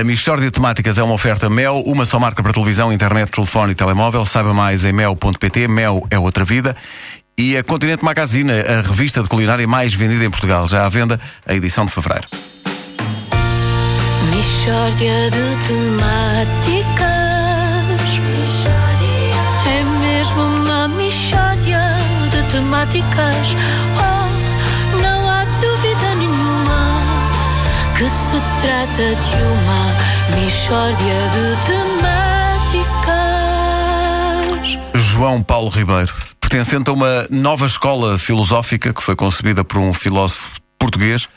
A Michórdia de Temáticas é uma oferta Mel, uma só marca para televisão, internet, telefone e telemóvel. Saiba mais em mel.pt. Mel é outra vida. E a Continente Magazine, a revista de culinária mais vendida em Portugal. Já à venda a edição de fevereiro. Mishória de temáticas. É mesmo uma mishória de temáticas. Que se trata de uma mishória de temáticas. João Paulo Ribeiro, pertencente a uma nova escola filosófica que foi concebida por um filósofo português.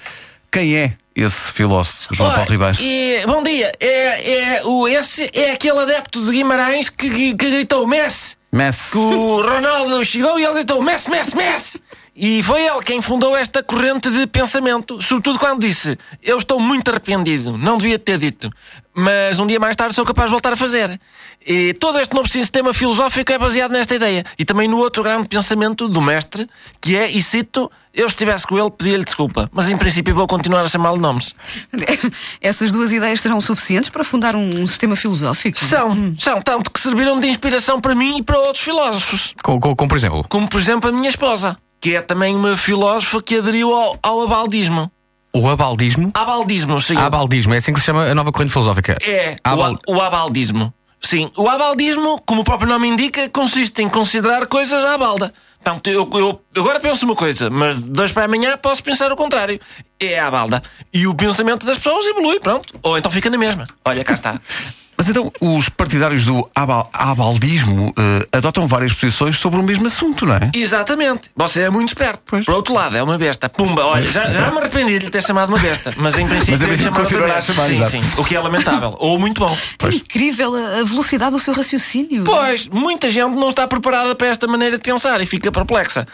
Quem é esse filósofo, João Paulo Ribeiro? E, bom dia. É, é, o, esse é aquele adepto de Guimarães que, que, que gritou Messi. Messi. Que o Ronaldo chegou e ele gritou Messi, Messi, Messi. E foi ele quem fundou esta corrente de pensamento, sobretudo quando disse: Eu estou muito arrependido, não devia ter dito, mas um dia mais tarde sou capaz de voltar a fazer. E todo este novo sistema filosófico é baseado nesta ideia. E também no outro grande pensamento do mestre, que é, e cito, eu estivesse com ele, pedia-lhe desculpa, mas em princípio vou continuar a chamá-lo nomes. Essas duas ideias serão suficientes para fundar um, sistema filosófico? São, são, tanto que serviram de inspiração para mim e para outros filósofos. Com, com- com, por exemplo, Como, por exemplo, a minha esposa, que é também uma filósofa que aderiu ao, ao abaldismo. o abaldismo. Abaldismo, sim. Abaldismo, é assim que se chama a nova corrente filosófica. É, Abal- o, o abaldismo. Sim, o abaldismo, como o próprio nome indica, consiste em considerar coisas à balda. Portanto, eu, eu agora penso uma coisa, mas de dois para amanhã posso pensar o contrário. É à balda. E o pensamento das pessoas evolui, pronto. Ou então fica na mesma. Olha, cá está. Mas então, os partidários do abal- abaldismo eh, adotam várias posições sobre o mesmo assunto, não é? Exatamente. Você é muito esperto. Por outro lado, é uma besta. Pumba, olha, já, já me arrependi de lhe ter chamado uma besta. Mas em princípio, Mas em princípio continuará a chamar, Sim, exato. sim. O que é lamentável. Ou muito bom. É incrível a, a velocidade do seu raciocínio. Pois, muita gente não está preparada para esta maneira de pensar e fica perplexa.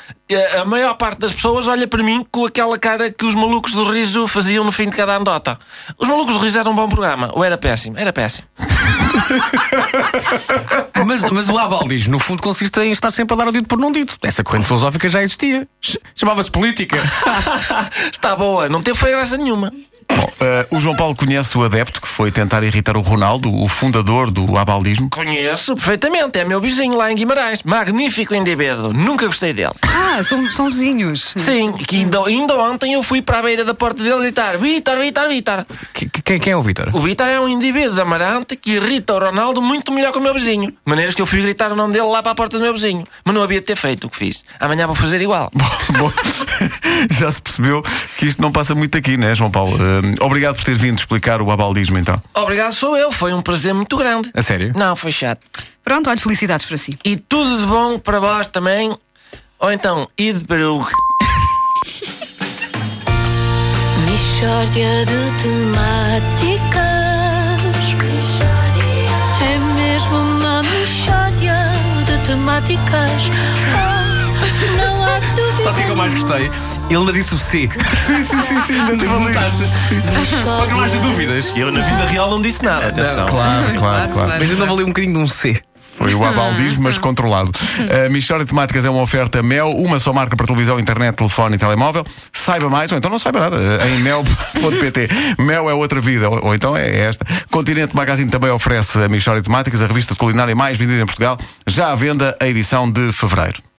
A maior parte das pessoas olha para mim com aquela cara que os malucos do riso faziam no fim de cada anedota. Os malucos do riso eram um bom programa, ou era péssimo? Era péssimo. Mas, mas o abaldismo, no fundo, consiste em estar sempre a dar o dito por não dito. Essa corrente filosófica já existia. Ch- Chamava-se política. Está boa, não teve foi graça nenhuma. Bom, eh, o João Paulo conhece o adepto que foi tentar irritar o Ronaldo, o fundador do abaldismo. Conheço perfeitamente, é meu vizinho lá em Guimarães. Magnífico indivíduo, nunca gostei dele. Ah, são, são vizinhos. Sim, que ainda, ainda ontem eu fui para a beira da porta dele gritar: Vitor, Vitor, Vitor. Que- que- Quem, quem é o Vitor? O Vitor é um indivíduo de Amarante que irrita o Ronaldo muito melhor que o meu vizinho. De maneiras que eu fui gritar o nome dele lá para a porta do meu vizinho. Mas não havia de ter feito o que fiz. Amanhã vou fazer igual. Bom, já se percebeu que isto não passa muito aqui, né, João Paulo? Eh, obrigado por ter vindo explicar o abaldismo, então. Obrigado, sou eu. Foi um prazer muito grande. A sério? Não, foi chato. Pronto, olha, felicidades para si. E tudo de bom para vós também. Ou então, ide para o. Mishória de temáticas. É mesmo uma mishória de temáticas. Oh, não há dúvida. Sabe o que é que eu mais gostei? Ele ainda disse o C. Sim, sim, sim, sim, ainda teve ali. Para que não haja dúvidas. Eu na vida real não disse nada. Atenção. Claro, claro, claro. Mas ainda valeu um bocadinho de um C. Foi o abaldismo, mas controlado. A Michórdia de Temáticas é uma oferta Mel, uma só marca para televisão, internet, telefone e telemóvel. Saiba mais, ou então não saiba nada, em mel.pt. Mel é outra vida, ou, ou então é esta. Continente Magazine também oferece a Michórdia de Temáticas, a revista de culinária mais vendida em Portugal, já à venda a edição de fevereiro.